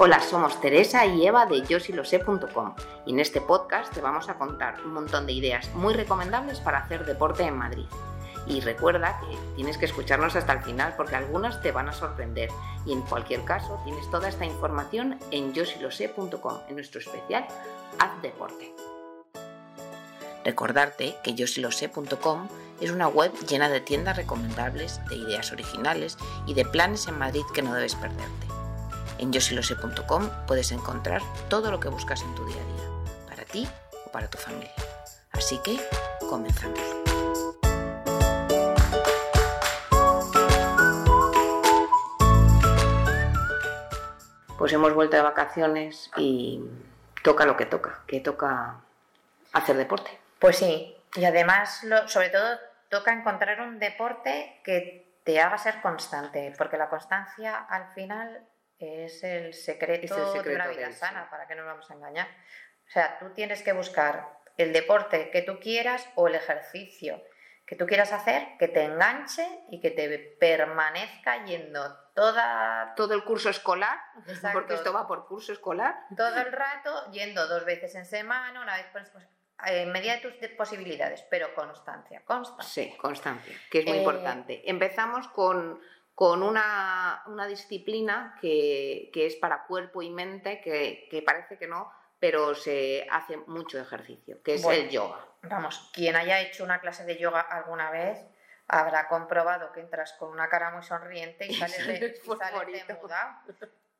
Hola, somos Teresa y Eva de yosilosé.com y en este podcast te vamos a contar un montón de ideas muy recomendables para hacer deporte en Madrid. Y recuerda que tienes que escucharnos hasta el final porque algunas te van a sorprender. Y en cualquier caso, tienes toda esta información en yosilosé.com, en nuestro especial Haz Deporte. Recordarte que yosilosé.com es una web llena de tiendas recomendables, de ideas originales y de planes en Madrid que no debes perderte. En yosilosé.com puedes encontrar todo lo que buscas en tu día a día, para ti o para tu familia. Así que, comenzamos. Pues hemos vuelto de vacaciones y toca lo que toca, que toca hacer deporte. Pues sí, y además, sobre todo, toca encontrar un deporte que te haga ser constante, porque la constancia al final es el secreto, de una vida sana, para que no nos vamos a engañar. O sea, tú tienes que buscar el deporte que tú quieras o el ejercicio que tú quieras hacer, que te enganche y que te permanezca yendo toda... Todo el curso escolar, porque esto va por curso escolar. Todo el rato, yendo dos veces en semana, una vez por en medida de tus posibilidades, pero constancia, constancia. Sí, constancia, que es muy eh, importante. Empezamos con, con una, disciplina que, es para cuerpo y mente, que, parece que no, pero se hace mucho ejercicio, que es el yoga. Vamos, quien haya hecho una clase de yoga alguna vez habrá comprobado que entras con una cara muy sonriente y sales de, y sales de muda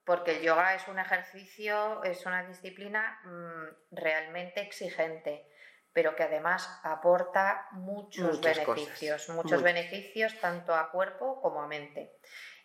porque el yoga es un ejercicio, es una disciplina mm, realmente exigente, pero que además aporta muchos beneficios, muchos beneficios tanto a cuerpo como a mente.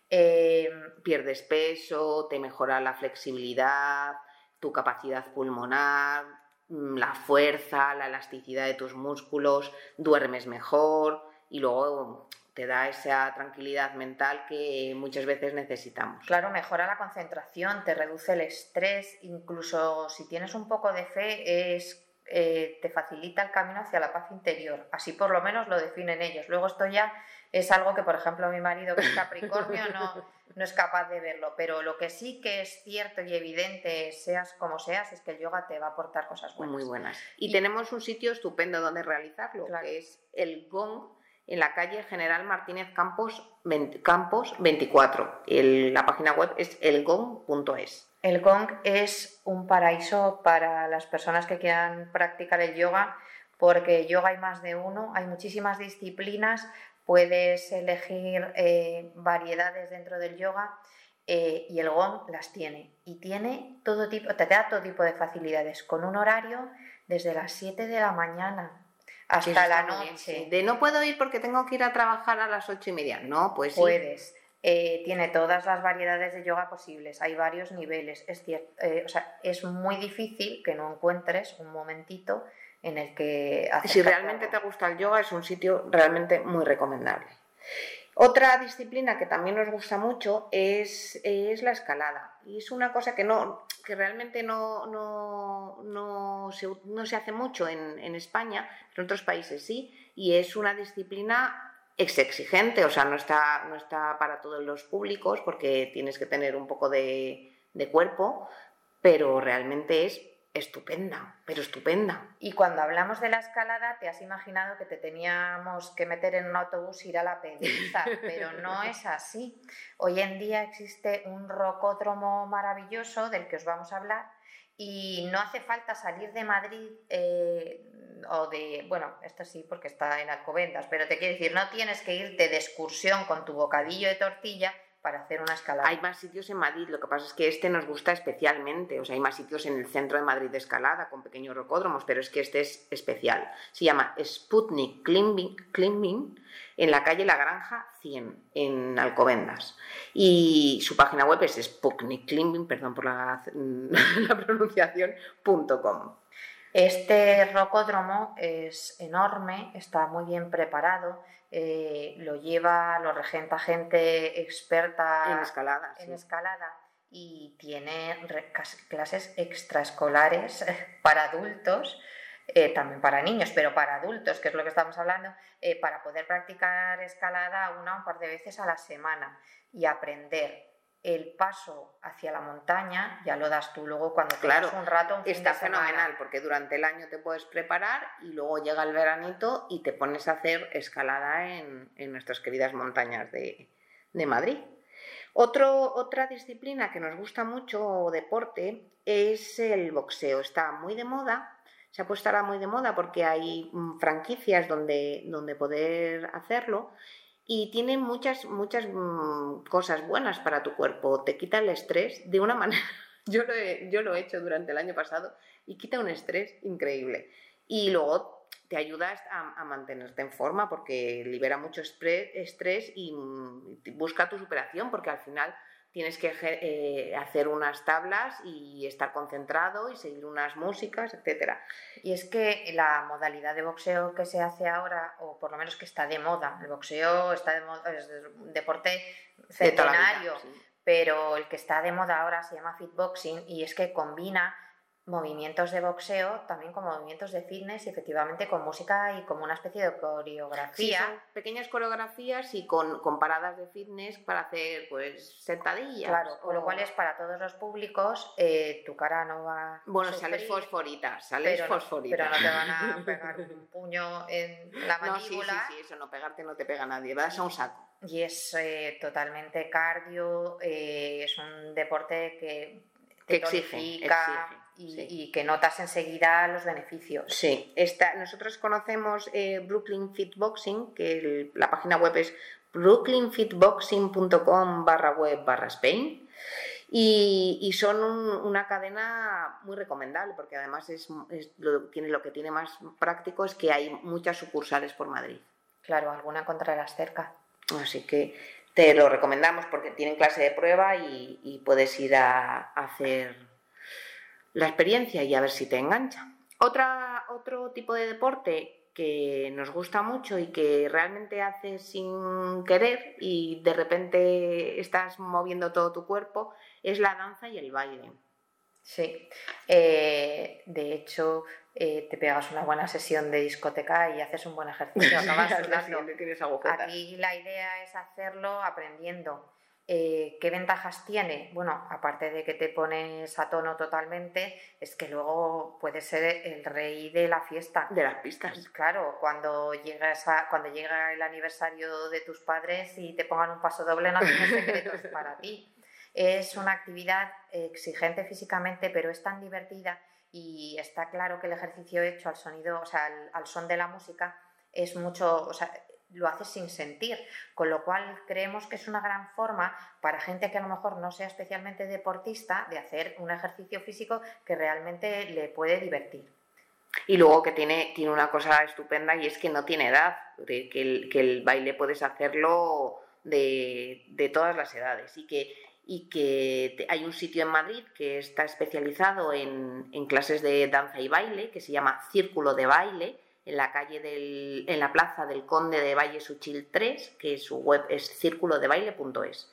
Eh, Pierdes peso, te mejora la flexibilidad, tu capacidad pulmonar, mm, la fuerza, la elasticidad de tus músculos, duermes mejor y luego te da esa tranquilidad mental que muchas veces necesitamos. Claro, mejora la concentración, te reduce el estrés, incluso si tienes un poco de fe, es, eh, te facilita el camino hacia la paz interior. Así por lo menos lo definen ellos. Luego esto ya es algo que, por ejemplo, mi marido que es Capricornio no, no es capaz de verlo, pero lo que sí que es cierto y evidente, seas como seas, es que el yoga te va a aportar cosas buenas. Muy buenas. Y, tenemos un sitio estupendo donde realizarlo, que es el Gong en la calle General Martínez Campos, Campos 24. la página web es elgong.es. El gong es un paraíso para las personas que quieran practicar el yoga, porque yoga hay más de uno, hay muchísimas disciplinas, puedes elegir eh, variedades dentro del yoga eh, y el gong las tiene. Y tiene todo tipo, te da todo tipo de facilidades, con un horario desde las 7 de la mañana hasta la noche. De no puedo ir porque tengo que ir a trabajar a las ocho y media. No, pues Puedes. Eh, tiene todas las variedades de yoga posibles, hay varios niveles. Es cierto, eh, o sea, es muy difícil que no encuentres un momentito en el que... Si realmente te gusta el yoga, es un sitio realmente muy recomendable. Otra disciplina que también nos gusta mucho es, la escalada. Y es una cosa que, no, que realmente no, no, se, hace mucho en, España, pero en otros países sí. Y es una disciplina ex exigente, o sea, no está, no está para todos los públicos porque tienes que tener un poco de, de cuerpo, pero realmente es estupenda, pero estupenda. Y cuando hablamos de la escalada, te has imaginado que te teníamos que meter en un autobús e ir a la pedriza, pero no es así. Hoy en día existe un rocódromo maravilloso del que os vamos a hablar y no hace falta salir de Madrid eh, o de, bueno, esto sí porque está en Alcobendas, pero te quiero decir, no tienes que irte de excursión con tu bocadillo de tortilla para hacer una escalada. Hay más sitios en Madrid, lo que pasa es que este nos gusta especialmente, o sea, hay más sitios en el centro de Madrid de escalada con pequeños rocódromos, pero es que este es especial. Se llama Sputnik Climbing, en la calle La Granja 100, en Alcobendas. Y su página web es Sputnik Climbing, perdón por la, la pronunciación. Este rocódromo es enorme, está muy bien preparado, eh, lo lleva, lo regenta gente experta en escalada, en escalada y tiene clases extraescolares para adultos, eh, también para niños, pero para adultos, que es lo que estamos hablando, eh, para poder practicar escalada una o un par de veces a la semana y aprender el paso hacia la montaña ya lo das tú luego cuando Claro, tengas un rato. un fin Está de fenomenal porque durante el año te puedes preparar y luego llega el veranito y te pones a hacer escalada en, en nuestras queridas montañas de, de Madrid. Otro, otra disciplina que nos gusta mucho o deporte es el boxeo. Está muy de moda, se ha puesto ahora muy de moda porque hay mm, franquicias donde, donde poder hacerlo y tiene muchas, muchas mm, cosas buenas para tu cuerpo. Te quita el estrés de una manera. Yo lo, he, yo lo he hecho durante el año pasado y quita un estrés increíble. Y luego te ayuda a, mantenerte en forma porque libera mucho estrés y mm, busca tu superación porque al final tienes que eh, hacer unas tablas y estar concentrado y seguir unas músicas, etcétera. Y es que la modalidad de boxeo que se hace ahora, o por lo menos que está de moda, el boxeo está de moda, es un deporte De vida, centenario, sí. pero el que está de moda ahora se llama fitboxing y es que combina movimientos de boxeo también con movimientos de fitness y efectivamente con música y como una especie de Sí, coreografía. son pequeñas coreografías y con, con paradas de fitness para hacer pues sentadillas. Claro, con lo cual es para todos los públicos, eh, tu cara no va Bueno, a sales sufrir, fosforita, sales pero, no- fosforita. pero no te van a pegar un puño en la No, sí, sí, mandíbula. sí, eso no pegarte no te pega nadie, vas a un saco. Y es eh, totalmente cardio, eh, es un deporte que Que exige, tonifica exige, y, sí. y que notas enseguida los beneficios. Sí, esta, nosotros conocemos eh, Brooklyn Fit Boxing, que el- la página web es brooklynfitboxing.com barra web barra Spain. Y, y son un- una cadena muy recomendable porque además es, es lo, tiene, lo que tiene más práctico es que hay muchas sucursales por Madrid. Claro, alguna encontrarás cerca. Así que te lo recomendamos porque tienen clase de prueba y, puedes ir a, hacer la experiencia y a ver si te engancha. Otro tipo de deporte que nos gusta mucho y que realmente haces sin querer y de repente estás moviendo todo tu cuerpo es la danza y el baile. Sí. Eh, de hecho, eh, te pegas una buena sesión de discoteca y haces un buen ejercicio. acabas. Aquí la idea es hacerlo aprendiendo. Eh, ¿Qué ventajas tiene? Bueno, aparte de que te pones a tono totalmente, es que luego puedes ser el rey de la fiesta. De las pistas. Pues Claro, cuando llegas a, cuando llega el aniversario de tus padres y te pongan un paso doble, no tienes secretos para ti. Es una actividad exigente físicamente, pero es tan divertida y está claro que el ejercicio hecho al sonido, o sea, al, son de la música, es mucho, o sea, lo haces sin sentir, con lo cual creemos que es una gran forma para gente que a lo mejor no sea especialmente deportista de hacer un ejercicio físico que realmente le puede divertir. Y luego que tiene, tiene una cosa estupenda y es que no tiene edad, que, el, que el baile puedes hacerlo de, de todas las edades y que, y que hay un sitio en Madrid que está especializado en, en clases de danza y baile que se llama Círculo de Baile en la calle del, en la plaza del Conde de Valle Suchil 3, que su web es círculodebaile.es.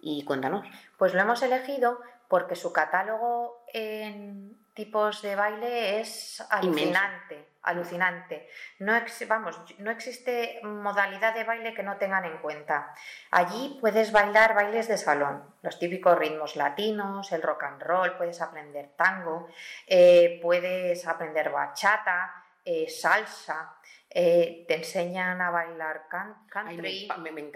Y cuéntanos. Pues lo hemos elegido porque su catálogo en tipos de baile es alucinante, alucinante. No, ex- vamos, no existe modalidad de baile que no tengan en cuenta. Allí puedes bailar bailes de salón, los típicos ritmos latinos, el rock and roll, puedes aprender tango, eh, puedes aprender bachata, eh, salsa, eh, te enseñan a bailar Ay, country, me, me-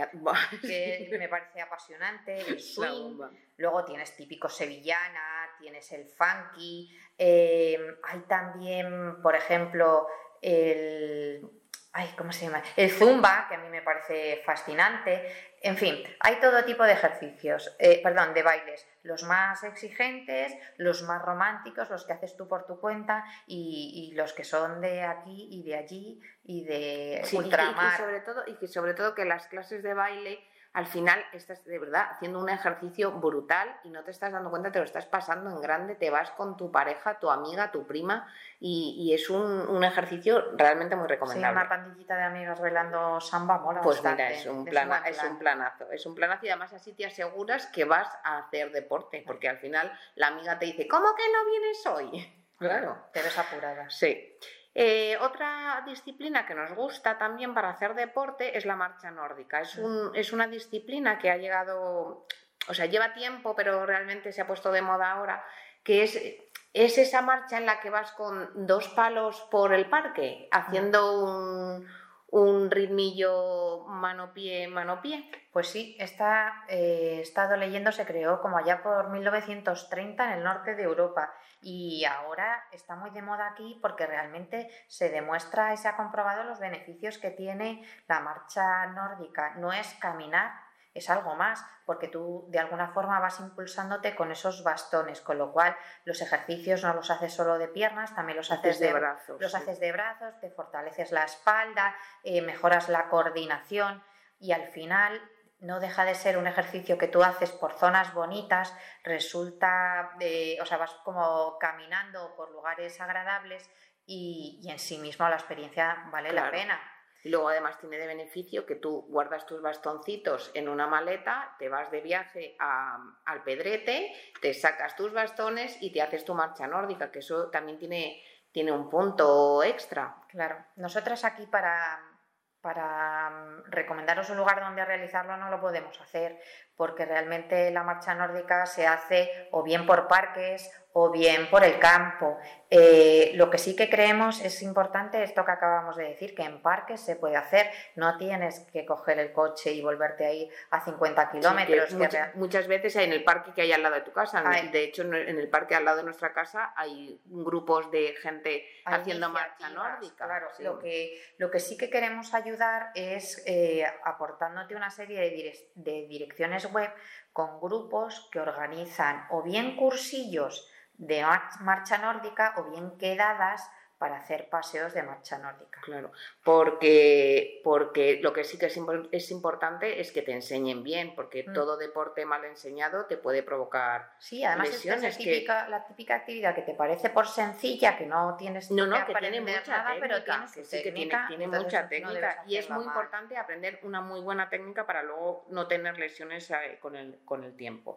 que me parece apasionante, el swing. Luego tienes típico sevillana, tienes el funky, eh, hay también, por ejemplo, el... Ay, ¿cómo se llama? El zumba, que a mí me parece fascinante. En fin, hay todo tipo de ejercicios, eh, perdón, de bailes. Los más exigentes, los más románticos, los que haces tú por tu cuenta y, y los que son de aquí y de allí y de Sí, y que- y ultramar. sobre todo, y que sobre todo que las clases de baile al final estás de verdad haciendo un ejercicio brutal y no te estás dando cuenta, te lo estás pasando en grande, te vas con tu pareja, tu amiga, tu prima y, y es un, un ejercicio realmente muy Sí, recomendable. una pandillita de amigas bailando samba mola Pues bastante. mira, es un, plana- es un planazo, es un planazo y además así te aseguras que vas a hacer deporte, porque al final la amiga te dice, ¿cómo que no vienes hoy? Claro. Te ves apurada. Sí. Eh, otra disciplina que nos gusta también para hacer deporte es la marcha nórdica. Es, un- es una disciplina que ha llegado o sea, lleva tiempo, pero realmente se ha puesto de moda ahora, que es, es esa marcha en la que vas con dos palos por el parque, haciendo un, un ritmillo mano-pie, mano-pie. Pues sí, esta, eh, estado leyendo, se creó como allá por 1930 en el norte de Europa y ahora está muy de moda aquí porque realmente se demuestra y se ha comprobado los beneficios que tiene la marcha nórdica. No es caminar, es algo más, porque tú de alguna forma vas impulsándote con esos bastones, con lo cual los ejercicios no los haces solo de piernas, también los haces de, brazos. Los haces de brazos, te fortaleces la espalda, eh, mejoras la coordinación y al final no deja de ser un ejercicio que tú haces por zonas bonitas, resulta, de, o sea, vas como caminando por lugares agradables y, en sí mismo la experiencia vale la pena. Y luego además tiene de beneficio que tú guardas tus bastoncitos en una maleta, te vas de viaje al Pedrete, te sacas tus bastones y te haces tu marcha nórdica, que eso también tiene, tiene un punto extra. Claro, nosotras aquí para, para mm, recomendaros un lugar donde realizarlo no lo podemos hacer, porque realmente la marcha nórdica se hace o bien por parques o bien por el campo. Eh, lo que sí que creemos es importante esto que acabamos de decir, que en parques se puede hacer, no tienes que coger el coche y volverte ahí a 50 kilómetros. muchas, veces hay en el parque que hay al lado de tu casa, de hecho en el parque al lado de nuestra casa hay grupos de gente haciendo marcha nórdica. Claro, lo, que, lo que sí que queremos ayudar es eh, aportándote una serie de direcciones web con grupos que organizan o bien cursillos de marcha nórdica o bien quedadas para hacer paseos de marcha nórdica. Claro, porque, porque lo que sí que es, importante es que te enseñen bien, porque mm. todo deporte mal enseñado te puede provocar Sí, además lesiones, es la típica actividad que te parece por sencilla, que no tienes no, no, que, tiene mucha técnica, pero que tiene, mucha técnica y es muy importante aprender una muy buena técnica para luego no tener lesiones eh, con el, con el tiempo.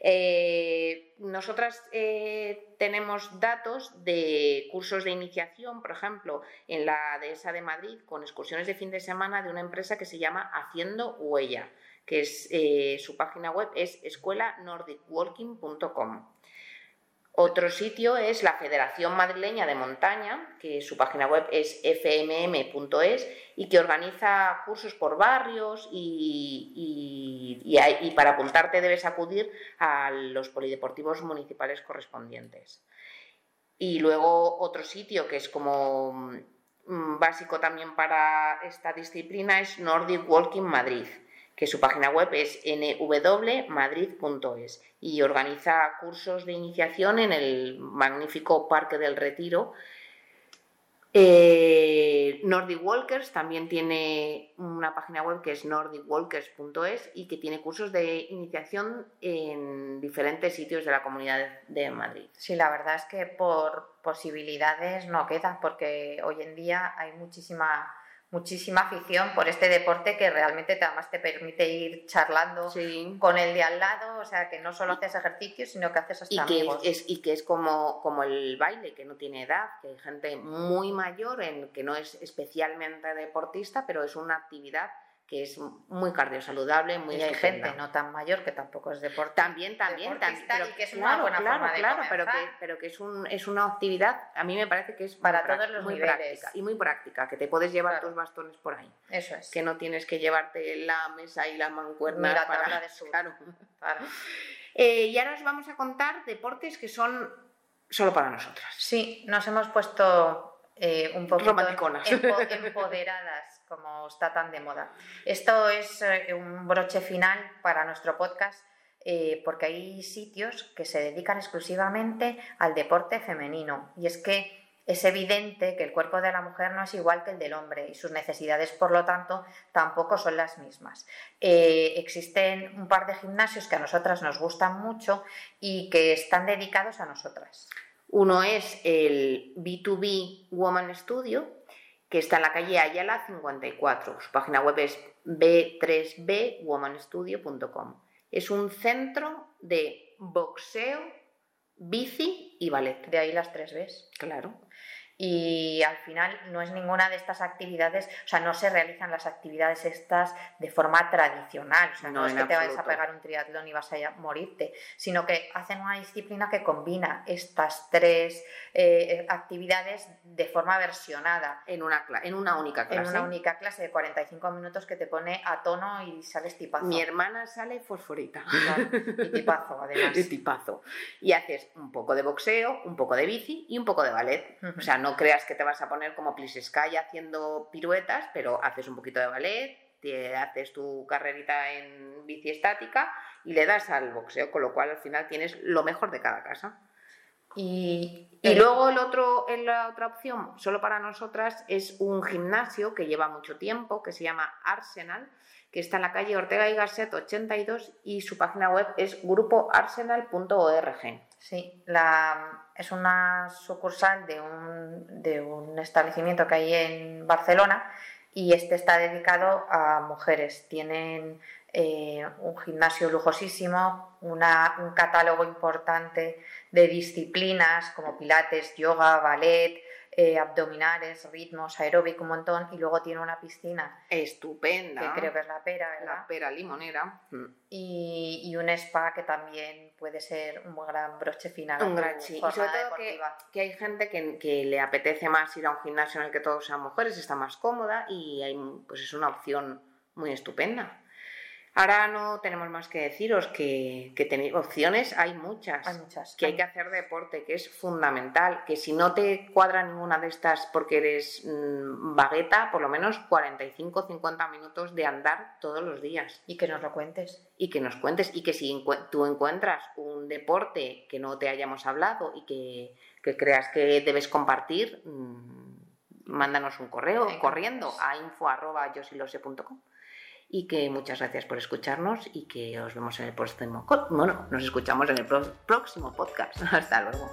Eh, nosotras eh, tenemos datos de cursos de iniciación, por ejemplo, en la dehesa de Madrid, con excursiones de fin de semana de una empresa que se llama Haciendo Huella, que eh, su página web es escuelanordicwalking.com. Otro sitio es la Federación Madrileña de Montaña, que su página web es fmm.es y que organiza cursos por barrios y, para apuntarte debes acudir a los polideportivos municipales correspondientes. Y luego otro sitio que es como mm, básico también para esta disciplina es Nordic Walking Madrid que su página web es nwmadrid.es y organiza cursos de iniciación en el magnífico Parque del Retiro. Eh, Nordic Walkers también tiene una página web que es nordicwalkers.es y que tiene cursos de iniciación en diferentes sitios de la comunidad de Madrid. Sí, la verdad es que por posibilidades no queda, porque hoy en día hay muchísima muchísima afición por este deporte que realmente además te permite ir charlando con el de al lado, o sea que no solo haces ejercicio, sino que haces hasta y amigos. Que es, y que es como, como el baile, que no tiene edad, que hay gente muy mayor en que no es especialmente deportista, pero es una actividad que es muy cardiosaludable, muy y hay gente no tan mayor que tampoco es deporte. También, también, también pero, que es una buena forma de claro, pero que, pero que es, un, es una actividad, a mí me parece que es para todos los muy niveles. práctica y muy práctica, que te puedes llevar tus bastones por ahí. Eso es. Que no tienes que llevarte la mesa y la mancuerna la para de Claro. Eh, y ahora os vamos a contar deportes que son solo para nosotras. Sí, nos hemos puesto eh, un poco empoderadas como está tan de moda. Esto es eh, un broche final para nuestro podcast eh, porque hay sitios que se dedican exclusivamente al deporte femenino y es que es evidente que el cuerpo de la mujer no es igual que el del hombre y sus necesidades, por lo tanto, tampoco son las mismas. Eh, existen un par de gimnasios que a nosotras nos gustan mucho y que están dedicados a nosotras. Uno es el B2B Woman Studio, que está en la calle Ayala 54. Su página web es b3bwomanstudio.com. Es un centro de boxeo, bici y ballet. De ahí las tres Bs. Claro. Y al final no es ninguna de estas actividades, o sea, no se realizan las actividades estas de forma tradicional, o sea, no, es que te vayas a pegar un triatlón y vas a morirte, sino que hacen una disciplina que combina estas tres eh, actividades de forma versionada. En una, en una única clase. En una única clase de 45 minutos que te pone a tono y sales tipazo. Mi hermana sale fosforita. y tipazo, además. Y tipazo. Y haces un poco de boxeo, un poco de bici y un poco de ballet. O sea, no creas que te vas a poner como Sky haciendo piruetas, pero haces un poquito de ballet, te haces tu carrerita en bici estática y le das al boxeo, con lo cual al final tienes lo mejor de cada casa. Y, y luego el otro, la otra opción, solo para nosotras, es un gimnasio que lleva mucho tiempo, que se llama Arsenal, que está en la calle Ortega y Gasset 82 y su página web es grupoarsenal.org. Sí, la, es una sucursal de un, de un establecimiento que hay en Barcelona y este está dedicado a mujeres. Tienen eh, un gimnasio lujosísimo, una, un catálogo importante de disciplinas como pilates, yoga, ballet, eh, abdominales, ritmos, aeróbico, un montón, y luego tiene una piscina. Estupenda. Que creo que es la pera, ¿verdad? La pera limonera. Mm. Y, un spa que también puede ser un gran broche final. Un gran sí. Y sobre todo que, hay gente que, le apetece más ir a un gimnasio en el que todos sean mujeres, está más cómoda y hay, pues es una opción muy estupenda. Ahora no tenemos más que deciros que, que opciones hay muchas, hay muchas. que hay que hacer deporte, que es fundamental, que si no te cuadra ninguna de estas porque eres mmm, vagueta, por lo menos 45-50 minutos de andar todos los días. Y que nos lo cuentes. Y que nos cuentes, y que si tú encuentras un deporte que no te hayamos hablado y que, creas que debes compartir, mmm, mándanos un correo corriendo a info.yosilose.com y que muchas gracias por escucharnos y que os vemos en el próximo. Bueno, nos escuchamos en el próximo podcast. Hasta luego.